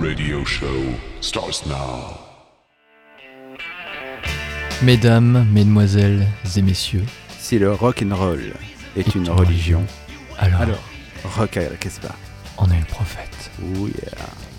radio show starts now. Mesdames, mesdemoiselles et messieurs, Si le rock and roll est une religion, alors, alors rock à la Casbah. on est le prophète. Oh yeah.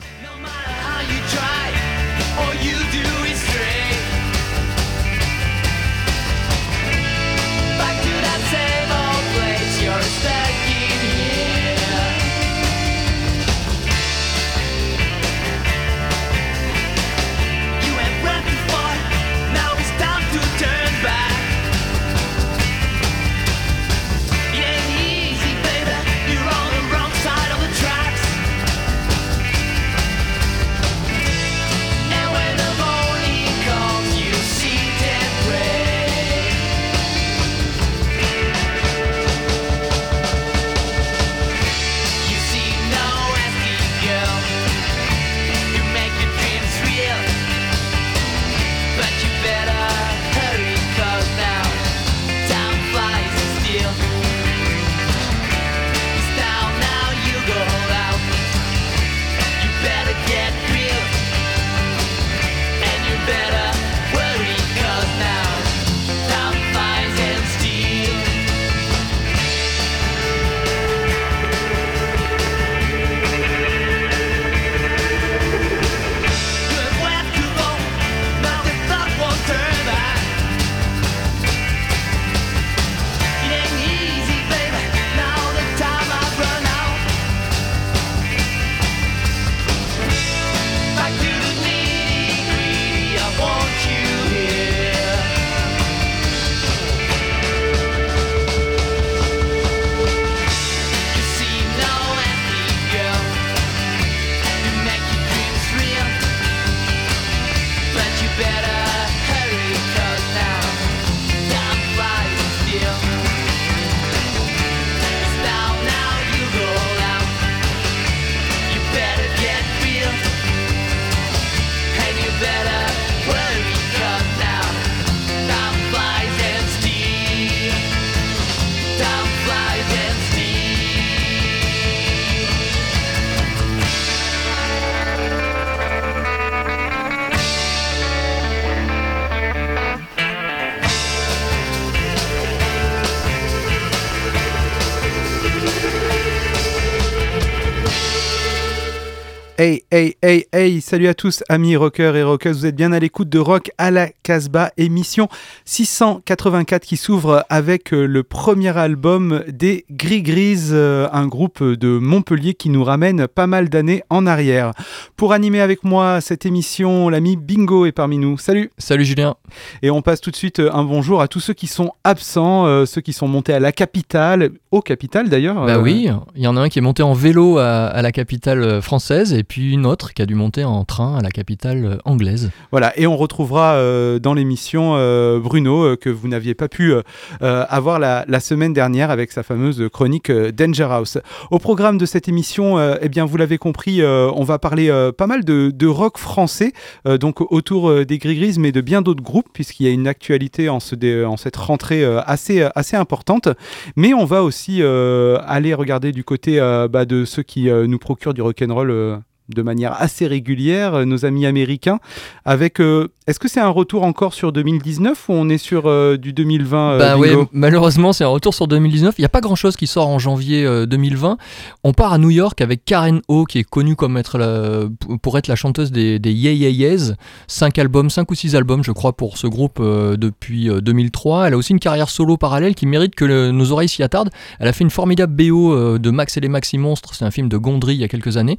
Hey, salut à tous, amis rockers et rockeuses, vous êtes bien à l'écoute de Rock à la Casbah, émission 684 qui s'ouvre avec euh, le premier album des Gris Gris, euh, un groupe de Montpellier qui nous ramène pas mal d'années en arrière. Pour animer avec moi cette émission, l'ami Bingo est parmi nous. Salut Salut Julien. Et on passe tout de suite euh, un bonjour à tous ceux qui sont absents, ceux qui sont montés à la capitale, au capital d'ailleurs. Bah oui, il y en a un qui est monté en vélo à, à la capitale française et puis une autre qui a dû monter en train à la capitale euh, anglaise. Voilà, et on retrouvera euh, dans l'émission euh, Bruno, que vous n'aviez pas pu avoir la, semaine dernière avec sa fameuse chronique Danger House. Au programme de cette émission, eh bien, vous l'avez compris, on va parler pas mal de, rock français, donc autour des Gris-Gris, mais de bien d'autres groupes, puisqu'il y a une actualité en, cette rentrée assez, assez importante. Mais on va aussi aller regarder du côté bah, de ceux qui nous procurent du rock'n'roll. De manière assez régulière, euh, nos amis américains, avec... euh, Est-ce que c'est un retour encore sur 2019 ou on est sur euh, du 2020 euh, bah ouais, malheureusement c'est un retour sur 2019. Il n'y a pas grand chose qui sort en janvier euh, 2020. On part à New York avec Karen O qui est connue comme être la- pour être la chanteuse des, des Yeah Yeah Yeahs. 5 albums, 5 ou 6 albums je crois pour ce groupe depuis euh, 2003. Elle a aussi une carrière solo parallèle qui mérite que le- nos oreilles s'y attardent. Elle a fait une formidable BO de Max et les Maxi Monstres, c'est un film de Gondry il y a quelques années.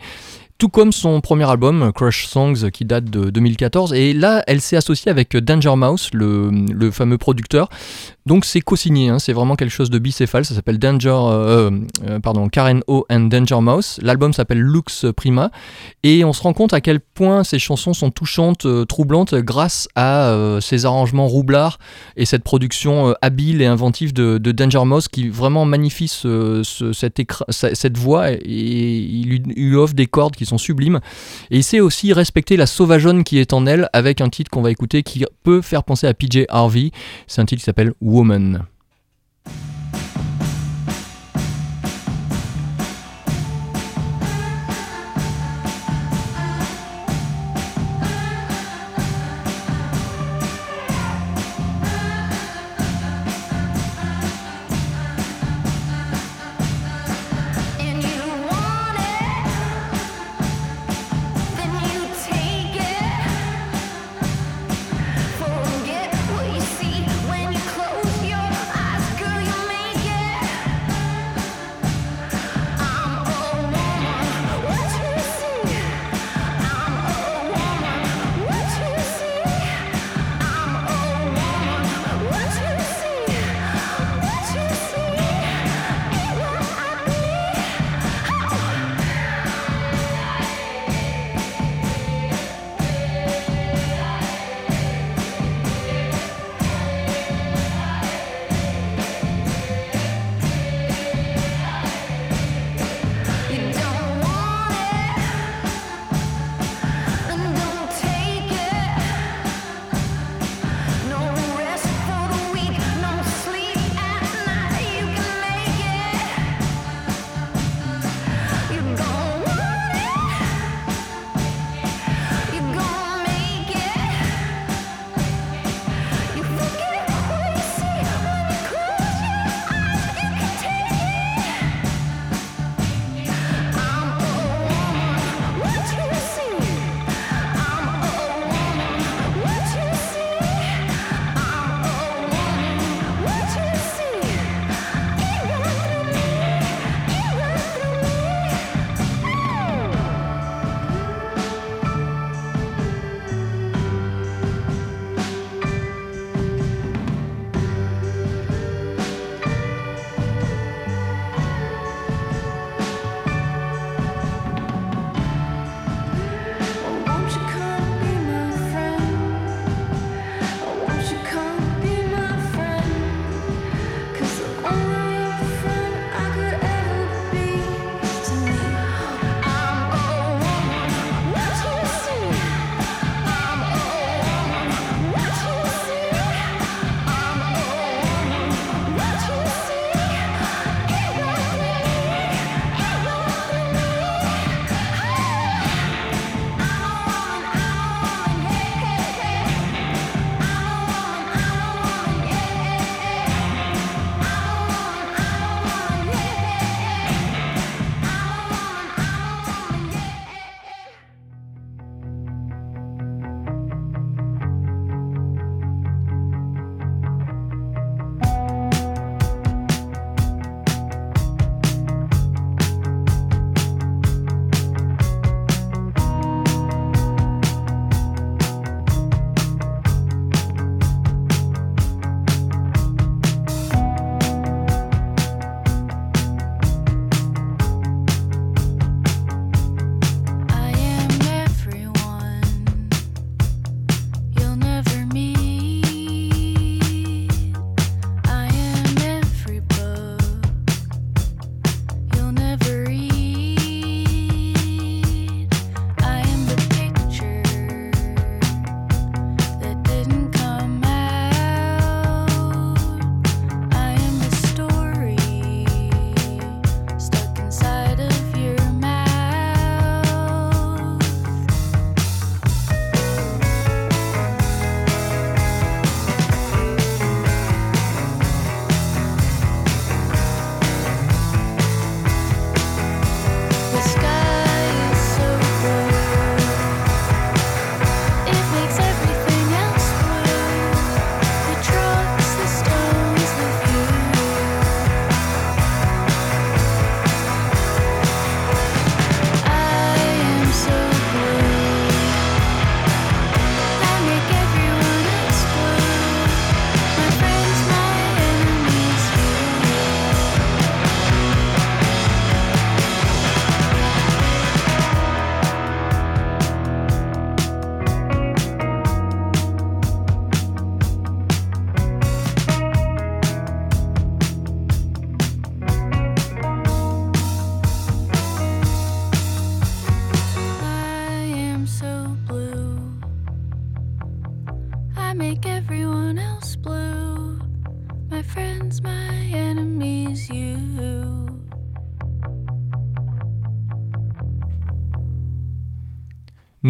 Tout comme son premier album, Crush Songs, qui date de 2014. Et là, elle s'est associée avec Danger Mouse, le, fameux producteur. Donc c'est co-signé, hein, c'est vraiment quelque chose de bicéphale. Ça s'appelle Danger, euh, euh, pardon, Karen O and Danger Mouse. L'album s'appelle Lux Prima. Et on se rend compte à quel point ces chansons sont touchantes, euh, troublantes, grâce à ces arrangements roublards et cette production habile et inventive de, Danger Mouse qui vraiment magnifie ce- ce- cette, voix et il lui, lui offre des cordes qui sont Et il sait aussi respecter la sauvageonne qui est en elle avec un titre qu'on va écouter qui peut faire penser à PJ Harvey. C'est un titre qui s'appelle Woman.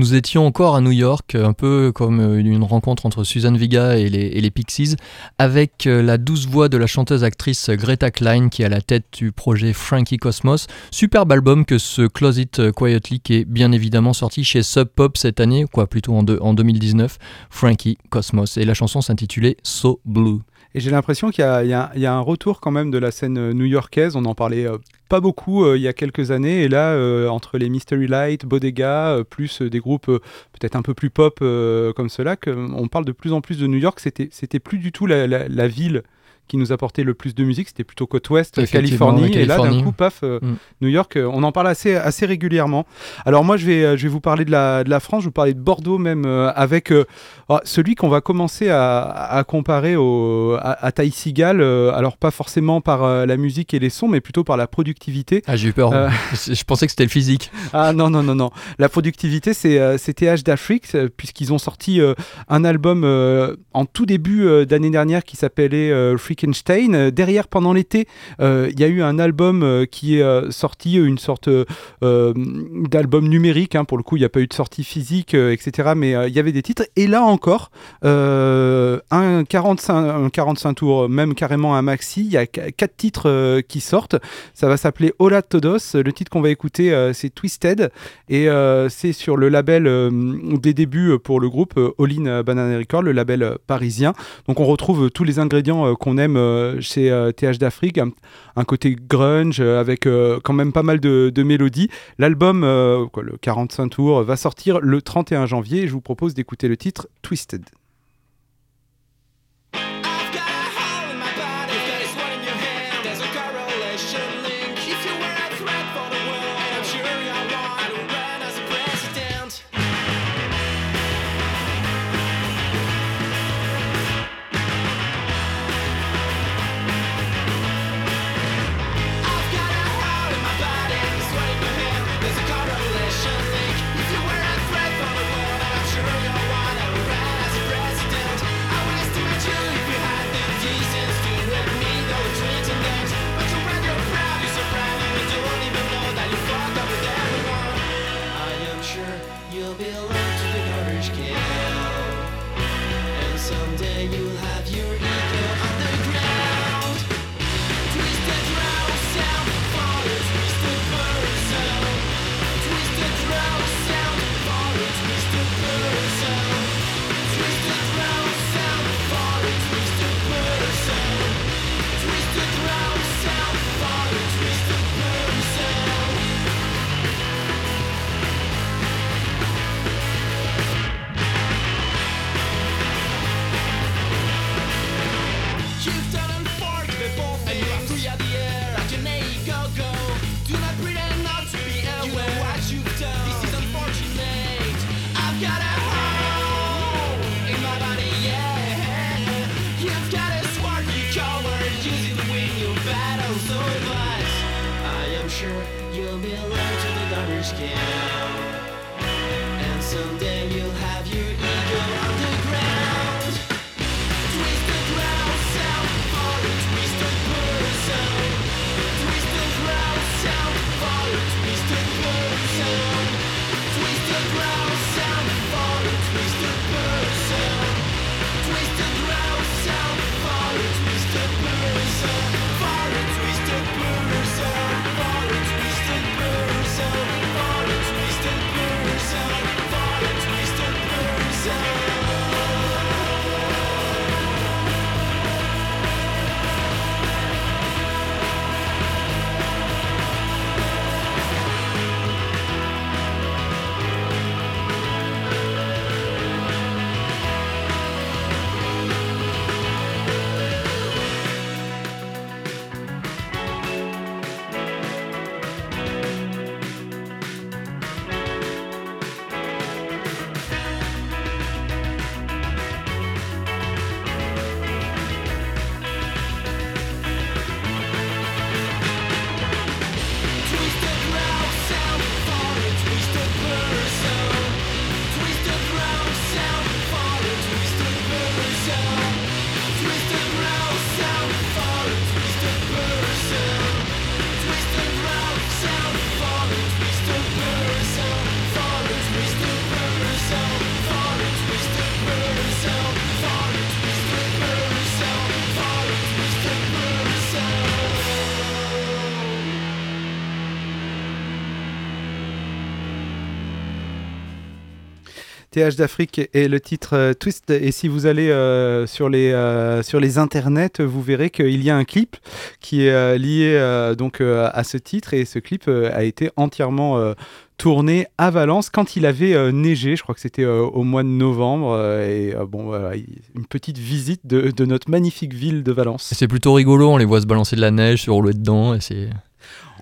Nous étions encore à New York, un peu comme euh, une rencontre entre Suzanne Vega et les, Pixies, avec euh, la douce voix de la chanteuse-actrice Greta Klein qui est à la tête du projet Frankie Cosmos. Superbe album que ce Close It Quietly qui est bien évidemment sorti chez Sub Pop cette année, quoi plutôt en, deux- en 2019, Frankie Cosmos. Et la chanson s'intitulait So Blue. Et j'ai l'impression qu'il y, a- un retour quand même de la scène euh, new-yorkaise. On en parlait euh, pas beaucoup euh, il y a quelques années. Et là, euh, entre les Mystery Light, Bodega, euh, plus des groupes peut-être un peu plus pop comme cela, on parle de plus en plus de New York. C'était plus du tout la ville qui nous apportait le plus de musique, c'était plutôt côte ouest, Californie, et là d'un coup, paf, euh, Mm. New York, euh, on en parle assez, assez régulièrement. Alors moi, je vais, euh, je vais vous parler de la, de la France, je vais vous parler de Bordeaux même, avec ah, celui qu'on va commencer à, à comparer au, à, à euh, alors pas forcément par la musique et les sons, mais plutôt par la productivité. Ah, j'ai eu peur. Je pensais que c'était le physique. Ah non, non, non, non. La productivité, c'est TH d'Afrique, puisqu'ils ont sorti un album en tout début d'année dernière qui s'appelait euh, Euh, Derrière, pendant l'été, euh, il y a eu un album euh, qui est sorti, une sorte d'album numérique. hein. pour le coup, il n'y a pas eu de sortie physique, etc. Mais il y avait des titres. Et là encore, un, 45, un 45 tours, même carrément un maxi. Il y a qu- quatre titres qui sortent. Ça va s'appeler Hola Todos. Le titre qu'on va écouter, c'est Twisted. Et c'est sur le label des débuts pour le groupe All In Banana Record, le label parisien. Donc on retrouve tous les ingrédients qu'on aime euh, chez euh, TH d'Afrique. Un, côté grunge euh, avec euh, quand même pas mal de, de mélodies. L'album, euh, le 45 tours, va sortir le 31 janvier. Et je vous propose d'écouter le titre Twisted. TH d'Afrique et le titre euh, Twist. Et si vous allez euh, sur, les, euh, sur les internets, vous verrez qu'il y a un clip qui est lié donc, à ce titre. Et ce clip a été entièrement tourné à Valence quand il avait neigé. Je crois que c'était au mois de novembre. et bon, une petite visite de, de notre magnifique ville de Valence. C'est plutôt rigolo, on les voit se balancer de la neige, se rouler dedans, et c'est...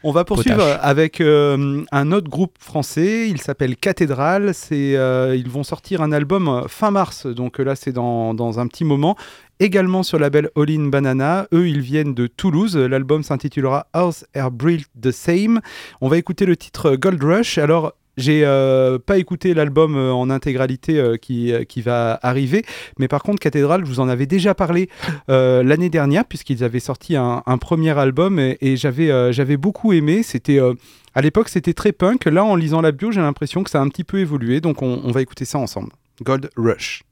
On va poursuivre Potache. avec euh, un autre groupe français. Il s'appelle Cathédrale. C'est, euh, ils vont sortir un album euh, fin mars. Donc là, c'est dans, dans un petit moment. Également sur le label All In Banana. Eux, ils viennent de Toulouse. L'album s'intitulera House Air Built the Same. On va écouter le titre Gold Rush. Alors. J'ai euh, pas écouté l'album euh, en intégralité euh, qui, qui va arriver, mais par contre Cathédrale, je vous en avais déjà parlé l'année dernière puisqu'ils avaient sorti un, premier album et, j'avais j'avais beaucoup aimé. C'était à l'époque c'était très punk. Là en lisant la bio j'ai l'impression que ça a un petit peu évolué. Donc on, on va écouter ça ensemble. Gold Rush.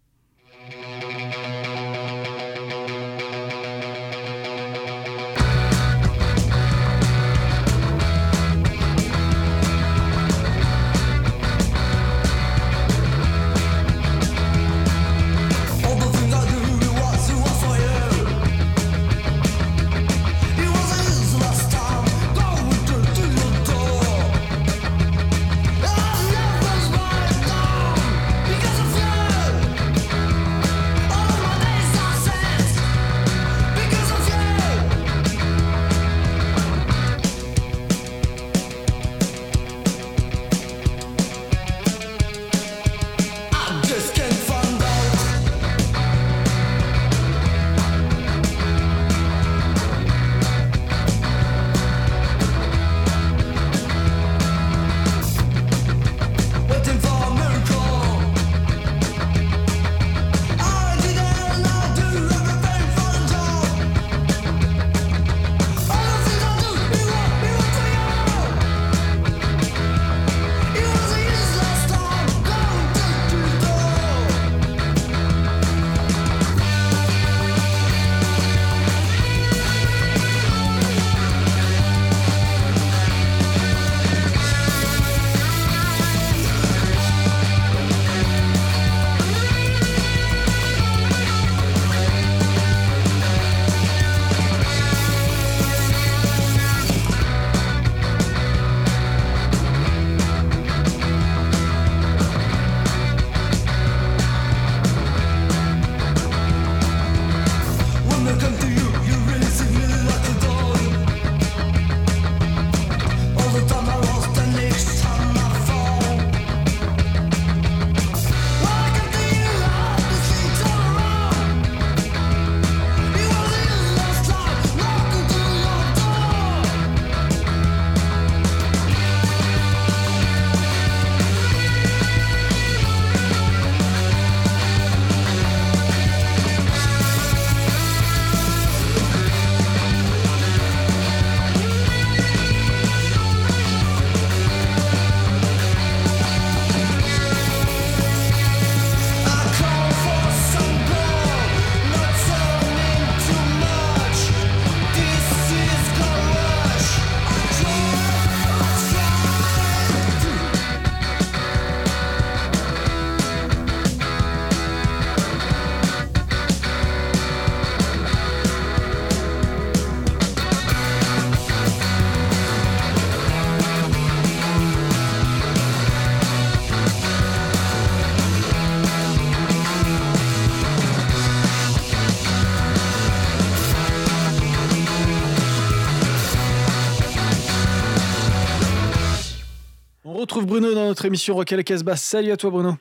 On retrouve Bruno dans notre émission Rock à la Casbah. Salut à toi Bruno.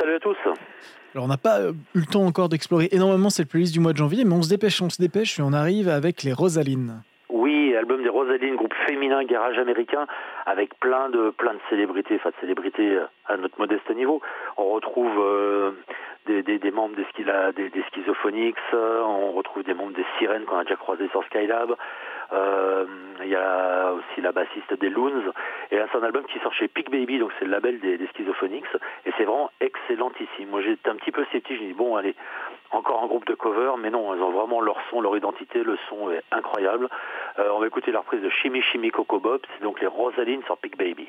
Salut à tous. Alors on n'a pas euh, eu le temps encore d'explorer énormément cette playlist du mois de janvier, mais on se dépêche, on se dépêche et on arrive avec les Rosalines. Oui, album des Rosaline, groupe féminin garage américain, avec plein de plein de célébrités, enfin de célébrités euh, à notre modeste niveau. On retrouve euh, des, des, des membres des, des, des Schizophonics, on retrouve des membres des Sirènes qu'on a déjà croisés sur Skylab. Euh, Il y a aussi la bassiste des Loons. Et là, c'est un album qui sort chez Peak Baby, donc c'est le label des, des Schizophonics. Et c'est vraiment excellentissime. Moi, j'étais un petit peu sceptique. Je me dis, bon, allez, encore un groupe de cover. Mais non, ils ont vraiment leur son, leur identité. Le son est incroyable. Euh, on va écouter la reprise de Chimie Coco Bob. C'est donc les Rosalines sur Peak Baby.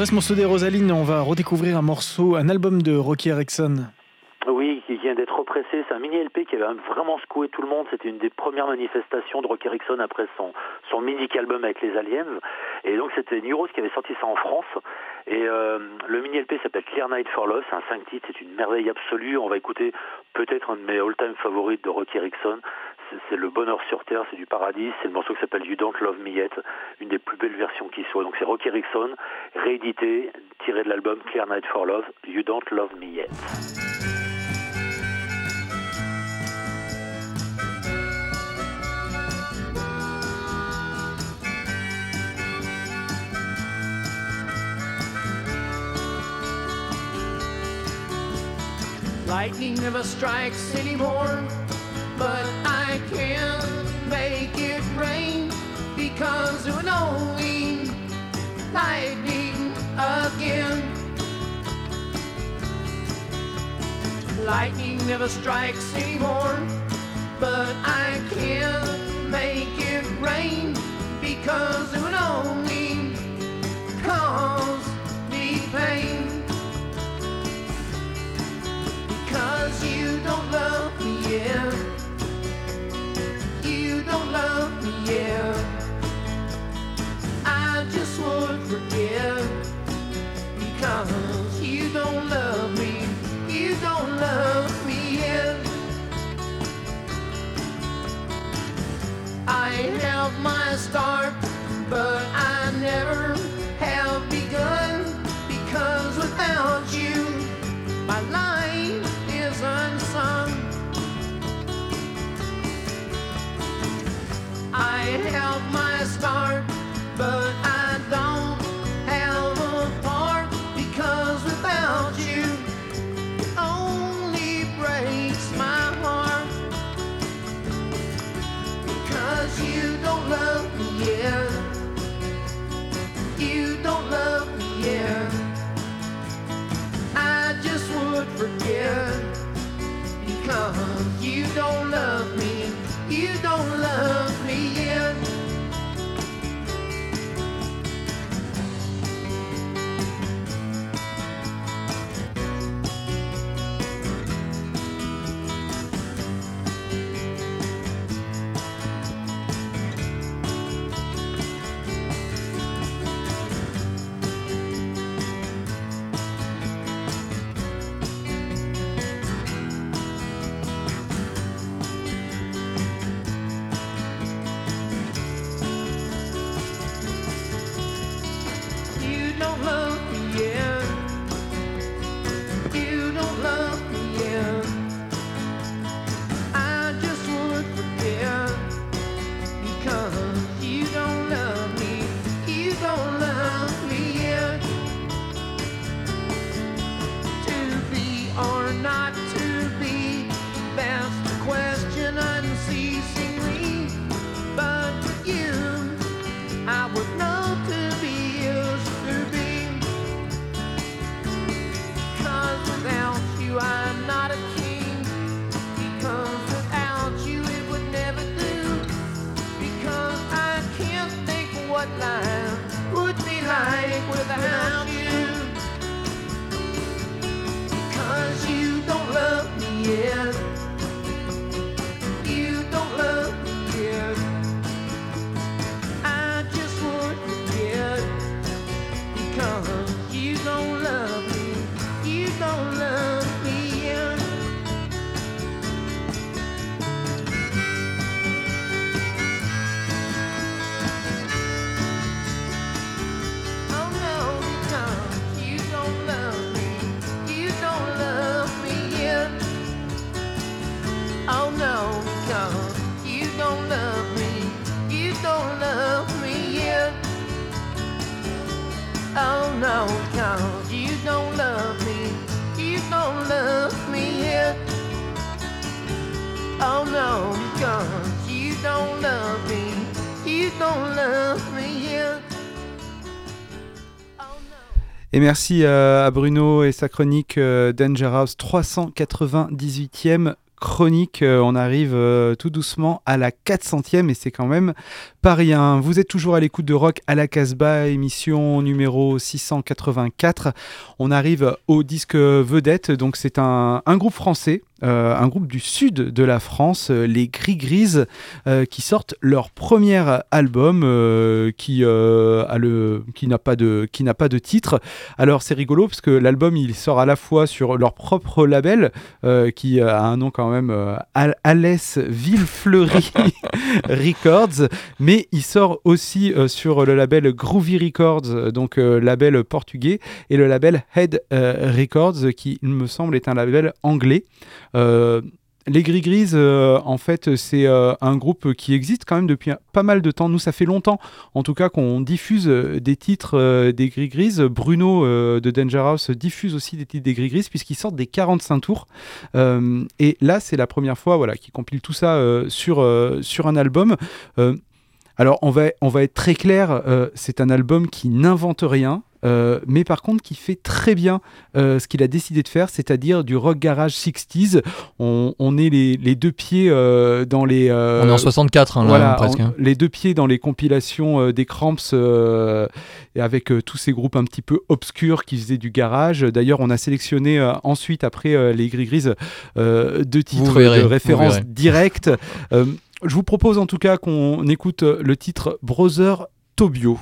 Après ce morceau des Rosaline, on va redécouvrir un morceau, un album de Rocky Erickson. Oui, qui vient d'être repressé. C'est un mini LP qui avait vraiment secoué tout le monde. C'était une des premières manifestations de Rocky Erickson après son, son mini album avec les Aliens. Et donc c'était New qui avait sorti ça en France. Et euh, le mini LP s'appelle Clear Night for Love. C'est un 5 titres. C'est une merveille absolue. On va écouter peut-être un de mes all-time favoris de Rocky Erickson. C'est- le bonheur sur terre. C'est du paradis. C'est le morceau qui s'appelle You Don't Love Me Yet. Une des plus belles versions qui soit. Donc c'est Rocky Erickson, réédité, tiré de l'album Clear Night for Love. You Don't Love Me Yet. Lightning never strikes anymore, but I can't make it rain because would only lightning again. Lightning never strikes anymore, but I can't make it rain because it would only cause me pain. Because you don't love me, yeah. Don't love me, yeah. I just would forgive. Because you don't love me, you don't love me, yeah. I have my start, but I never have begun. Because without you, help my Et merci à Bruno et sa chronique euh, Danger House 398e chronique. Euh, on arrive euh, tout doucement à la 400e et c'est quand même pas rien. Vous êtes toujours à l'écoute de Rock à la Casbah, émission numéro 684. On arrive au disque vedette, donc c'est un, un groupe français. euh, un groupe du sud de la France, euh, les Gris Grises, euh, qui sortent leur premier album euh, qui a le qui n'a pas de qui n'a pas de titre. Alors c'est rigolo parce que l'album il sort à la fois sur leur propre label qui a un nom quand même Al- Alès Villefleury Records, mais il sort aussi euh, sur le label Groovy Records, euh, donc euh, label portugais, et le label Head Records qui il me semble est un label anglais. Les Gris Grises, euh, en fait, c'est un groupe qui existe quand même depuis pas mal de temps. Nous, ça fait longtemps, en tout cas, qu'on diffuse des titres des Gris Grises. Bruno de Danger House diffuse aussi des titres des Gris Grises puisqu'ils sortent des 45 tours. Et là, c'est la première fois voilà, qu'ils compilent tout ça sur, sur un album. Alors, on va, on va être très clair, euh, c'est un album qui n'invente rien. euh, mais par contre qui fait très bien euh, ce qu'il a décidé de faire, c'est-à-dire du rock garage 60s. On, on est les, les deux pieds euh, dans les... On est en 64, hein, là, voilà, presque. on- hein. les deux pieds dans les compilations des Cramps avec tous ces groupes un petit peu obscurs qui faisaient du garage. D'ailleurs, on a sélectionné ensuite, après les Gris Grises, deux titres de référence directe. Je vous propose en tout cas qu'on écoute le titre Brother Tobio.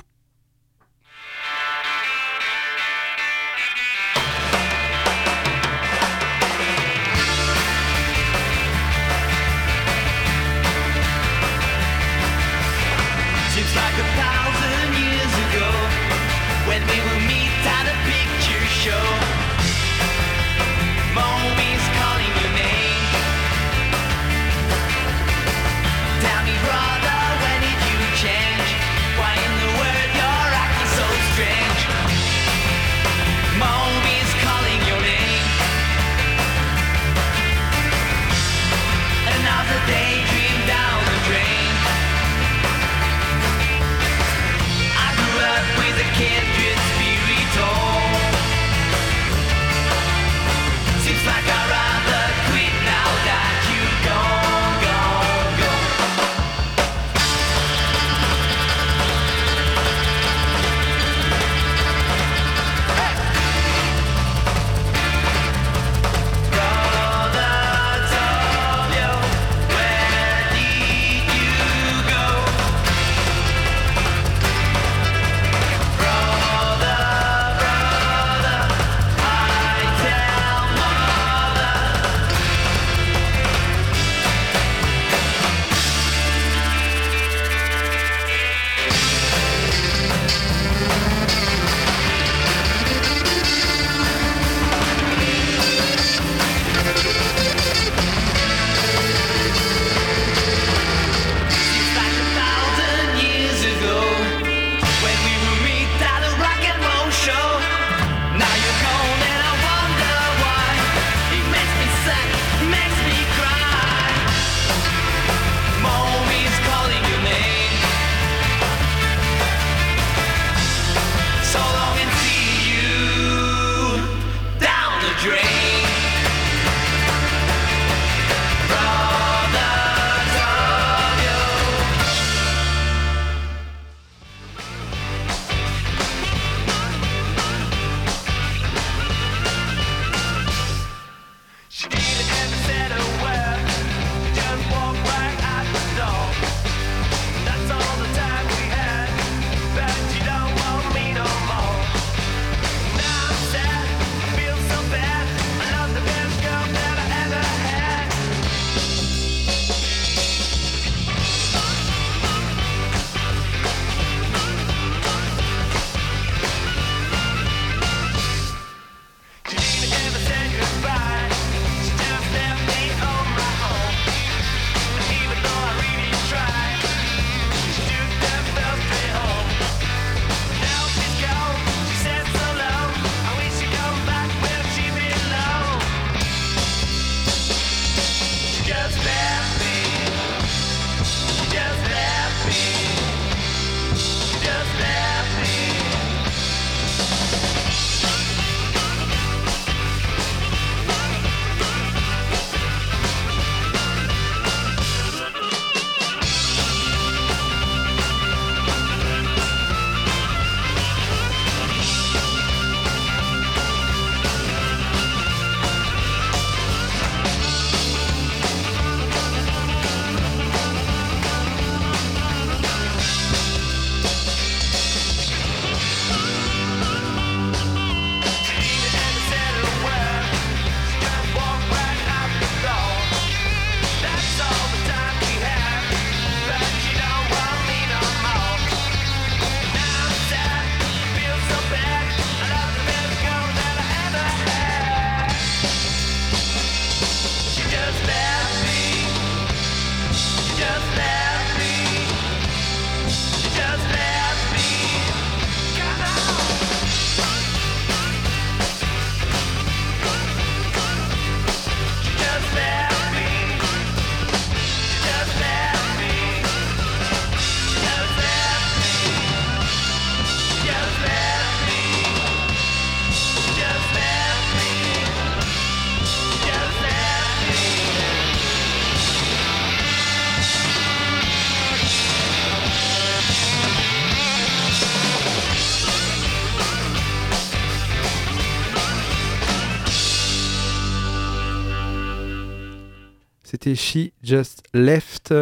C'était She Just Left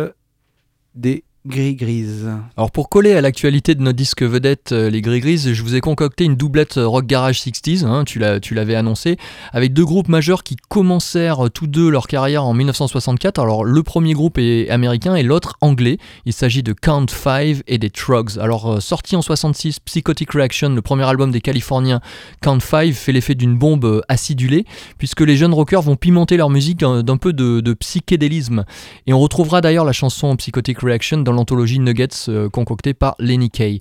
des Gris Grises. Alors pour coller à l'actualité de notre disque vedette, euh, les Gris Gris, je vous ai concocté une doublette euh, rock garage 60s, hein, tu l'avais annoncé, avec deux groupes majeurs qui commencèrent euh, tous deux leur carrière en 1964. Alors le premier groupe est américain et l'autre anglais. Il s'agit de Count 5 et des Trugs. Alors sorti en 66, Psychotic Reaction, le premier album des Californiens, Count 5 fait l'effet d'une bombe acidulée, puisque les jeunes rockers vont pimenter leur musique d'un d'un peu de, de psychédélisme. Et on retrouvera d'ailleurs la chanson Psychotic Reaction dans l'anthologie Nuggets euh, concoctée par Lenny Kay.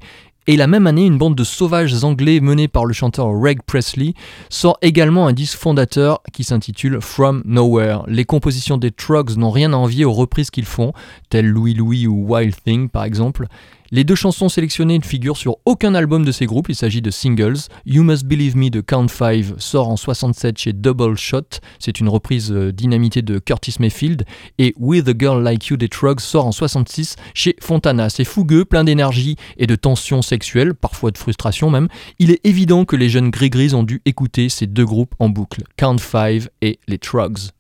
Et la même année, une bande de sauvages anglais menée par le chanteur Reg Presley sort également un disque fondateur qui s'intitule From Nowhere. Les compositions des Trugs n'ont rien à envier aux reprises qu'ils font, telles Louis Louis ou Wild Thing par exemple. Les deux chansons sélectionnées ne figurent sur aucun album de ces groupes, il s'agit de singles. You Must Believe Me de Count 5 sort en 67 chez Double Shot, c'est une reprise euh, dynamitée de Curtis Mayfield, et With a Girl Like You des Trugs sort en 66 chez Fontana. C'est fougueux, plein d'énergie et de tensions sexuelles, parfois de frustration même. Il est évident que les jeunes gris-gris ont dû écouter ces deux groupes en boucle, Count 5 et les Trugs.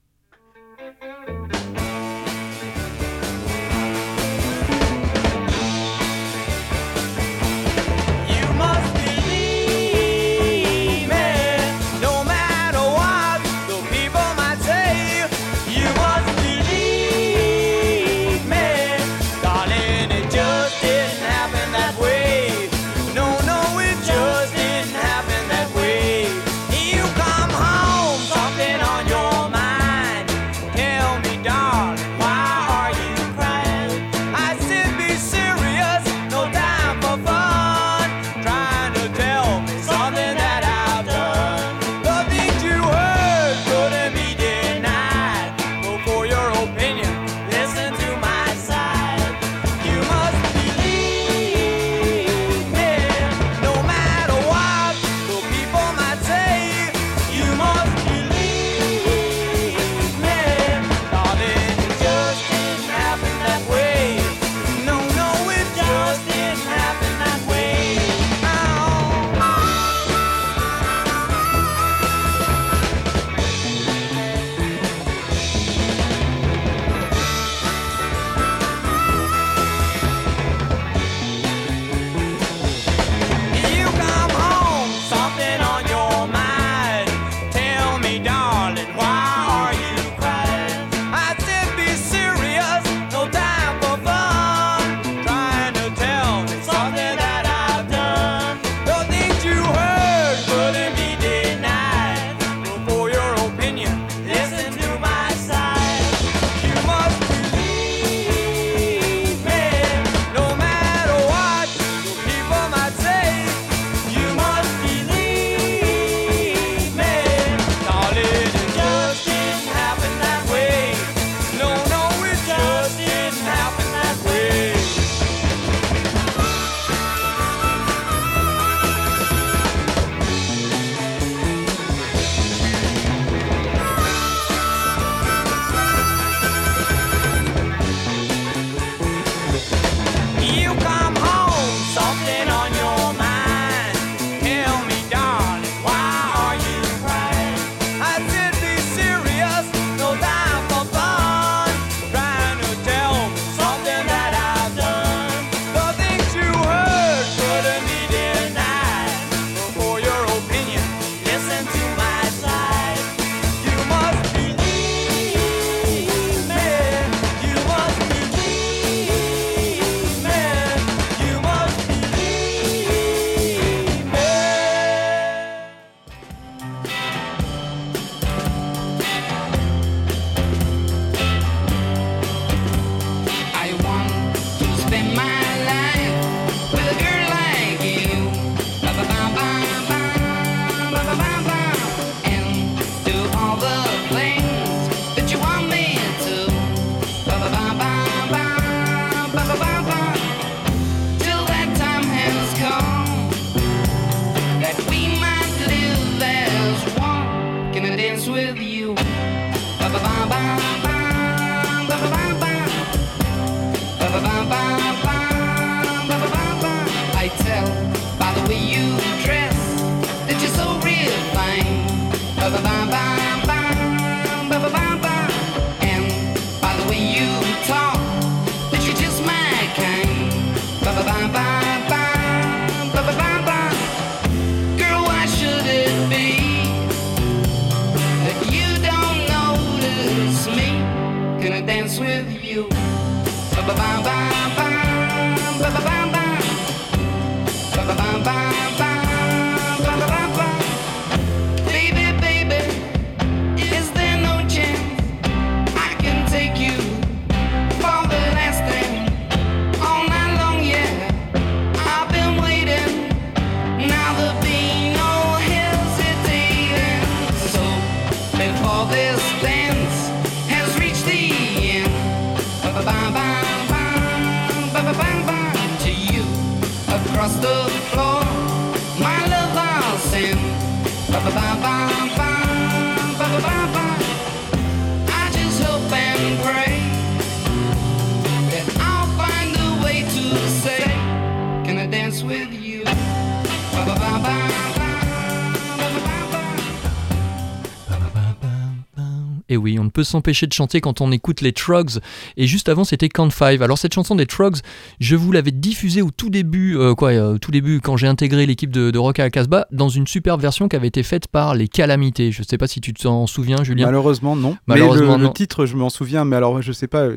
S'empêcher de chanter quand on écoute les Trogs. Et juste avant, c'était Count Five. Alors cette chanson des Trogs, je vous l'avais diffusée au tout début, euh, quoi, euh, tout début quand j'ai intégré l'équipe de, de Rock à la Casbah, dans une superbe version qui avait été faite par les Calamités. Je sais pas si tu t'en souviens, Julien. Malheureusement, non. Malheureusement, mais le, titre, je m'en souviens, mais alors je sais pas,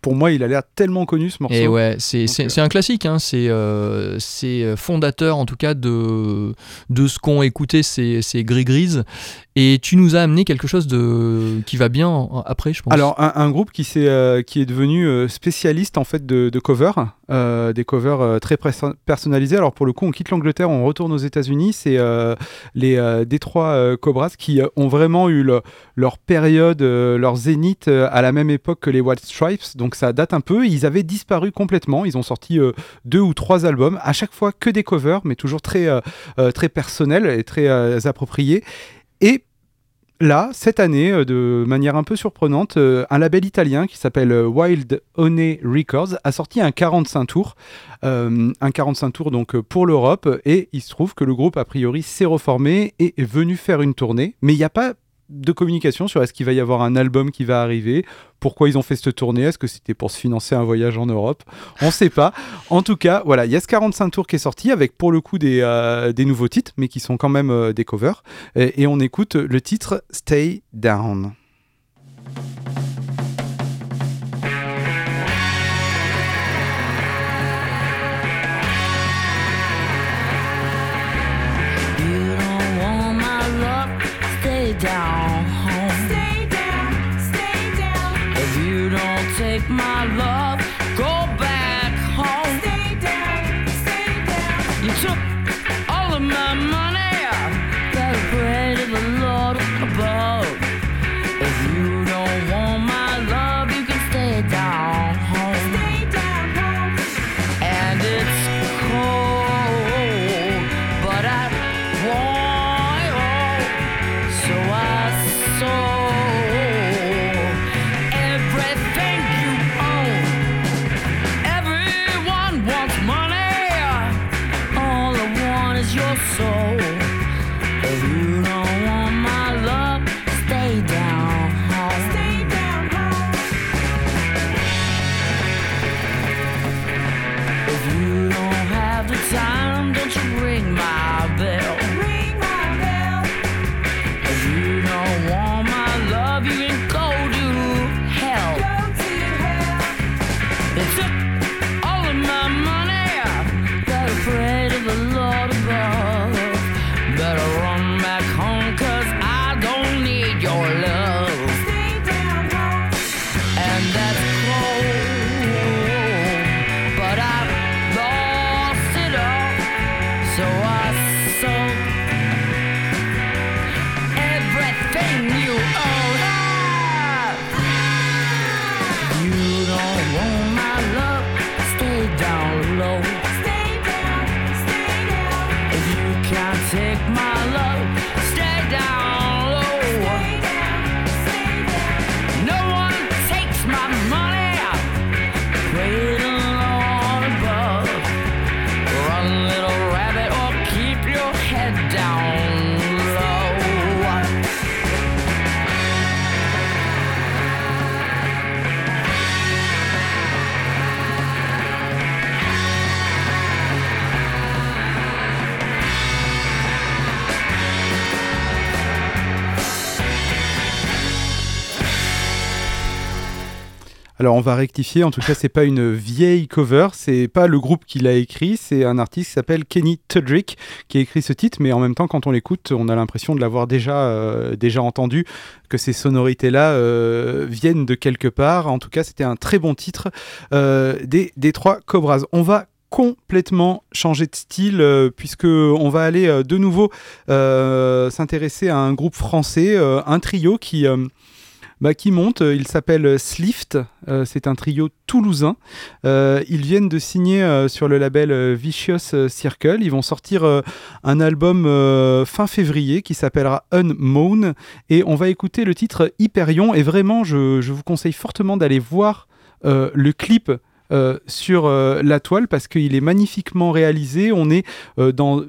pour moi, il a l'air tellement connu ce morceau. Et ouais, c'est euh, un classique, hein, c'est euh, c'est fondateur en tout cas de, de ce qu'ont écouté ces, ces gris-grises. Et tu nous as amené quelque chose de, qui va bien en- après, je pense. Alors, un, groupe qui, s'est, euh, qui est devenu euh, spécialiste en fait de, covers, euh, des covers très perso- personnalisés. Alors, pour le coup, on quitte l'Angleterre, on retourne aux États-Unis. C'est euh, les Détroit Cobras qui ont vraiment eu le- leur période, leur zénith à la même époque que les White Stripes. Donc, ça date un peu. Ils avaient disparu complètement. Ils ont sorti deux ou trois albums, à chaque fois que des covers, mais toujours très, très personnels et très appropriés. Et là, cette année, euh, de manière un peu surprenante, euh, un label italien qui s'appelle euh, Wild Honey Records a sorti un 45 tours, un 45 tours donc pour l'Europe, et il se trouve que le groupe a priori s'est reformé et est venu faire une tournée, mais il n'y a pas de communication sur est-ce qu'il va y avoir un album qui va arriver, pourquoi ils ont fait cette tournée, est-ce que c'était pour se financer un voyage en Europe, on ne sait pas. En tout cas, voilà, il y a ce 45 tours qui est sorti avec pour le coup des, euh, nouveaux titres, mais qui sont quand même euh, des covers. Et on écoute le titre Stay Down. Alors on va rectifier, en tout cas c'est pas une vieille cover, c'est pas le groupe qui l'a écrit, c'est un artiste qui s'appelle Kenny Tudrick qui a écrit ce titre, mais en même temps quand on l'écoute, on a l'impression de l'avoir déjà, euh, entendu, que ces sonorités-là euh, viennent de quelque part. En tout cas c'était un très bon titre euh, des, des trois Cobras. On va complètement changer de style euh, puisque on va aller de nouveau s'intéresser à un groupe français, un trio qui bah, qui monte. Il s'appelle Slift. Euh, c'est un trio toulousain. Euh, ils viennent de signer euh, sur le label euh, Vicious euh, Circle. Ils vont sortir euh, un album euh, fin février qui s'appellera Unmown. Et on va écouter le titre Hyperion. Et vraiment, je, vous conseille fortement d'aller voir euh, le clip. euh, sur euh, la toile parce qu'il est magnifiquement réalisé. On est euh, dans,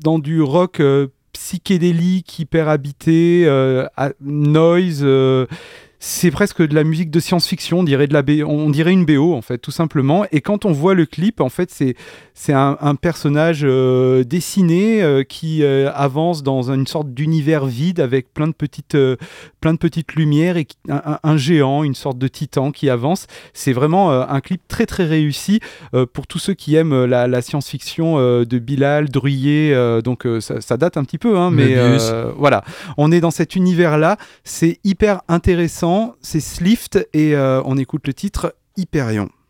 dans du rock euh, psychédélique, hyper habité, euh, noise. C'est presque de la musique de science-fiction, on dirait, de la B- on dirait une BO en fait, tout simplement. Et quand on voit le clip, en fait, c'est c'est un, un personnage euh, dessiné euh, qui euh, avance dans une sorte d'univers vide avec plein de petites, plein de petites lumières et qui- un, géant, une sorte de titan qui avance. C'est vraiment un clip très très réussi pour tous ceux qui aiment la, la science-fiction de Bilal, Druyer. donc ça, ça date un petit peu, hein, mais voilà, on est dans cet univers-là. C'est hyper intéressant. C'est Slift et euh, on écoute le titre Hyperion. Hyperion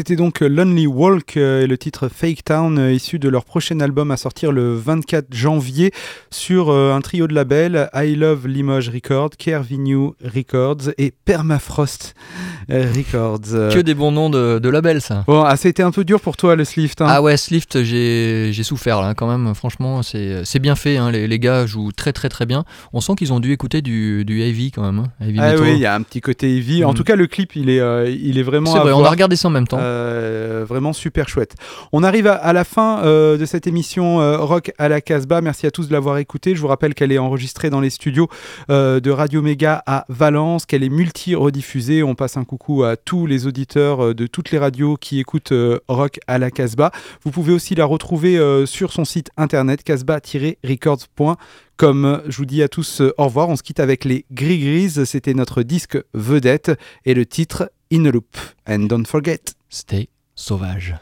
c'était donc Lonely Walk euh, et le titre Fake Town, euh, issu de leur prochain album à sortir le 24 janvier sur euh, un trio de labels I Love Limoges Records, Kervinu Records et Permafrost Records. Que des bons noms de, de labels, ça. Bon, ah, ça a été un peu dur pour toi le Slift. hein. Ah ouais, Slift, j'ai souffert là quand même. Franchement, c'est bien fait. hein. Les, les gars jouent très très très bien. On sent qu'ils ont dû écouter du, du heavy quand même. hein. Heavy Ah oui, il y a un petit côté heavy. En Mm. tout cas, le clip, il est, euh, il est vraiment. C'est vrai, on a regardé ça en même temps. Euh, vraiment super chouette. On arrive à, la fin euh, de cette émission euh, Rock à la Casbah. Merci à tous de l'avoir écoutée. Je vous rappelle qu'elle est enregistrée dans les studios euh, de Radio Méga à Valence, qu'elle est multi-rediffusée. On passe un coucou à tous les auditeurs euh, de toutes les radios qui écoutent euh, Rock à la Casbah. Vous pouvez aussi la retrouver euh, sur son site internet casbah-records.com. Je vous dis à tous euh, au revoir. On se quitte avec les Gris Grises. C'était notre disque vedette et le titre In a Loop. And don't forget. Stay sauvage.